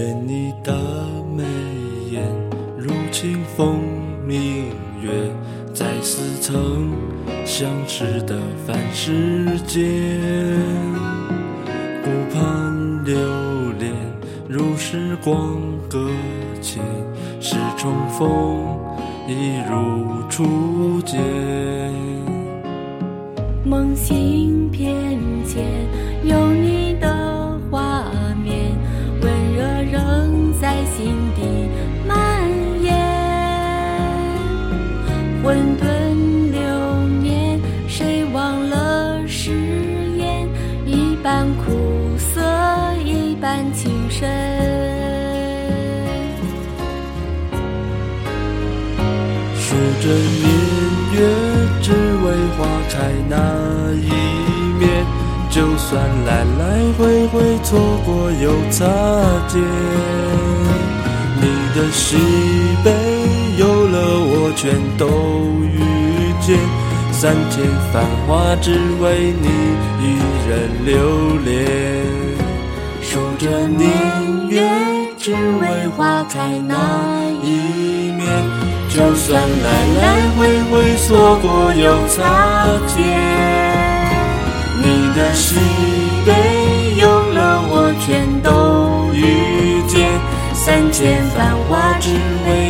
见你的眉眼如清风明月，在似曾相识的凡世间，顾盼流连如时光搁浅，是重逢亦如初见。梦醒偏见有。半情深。数着年月，只为花开那一面。就算来来回回错过又擦肩，你的喜悲有了我全都遇见。三千繁华只为你一人留恋。这年月，只为花开那一面。就算来来回回错过又擦肩，你的喜悲有了我全都遇见。三千繁华只为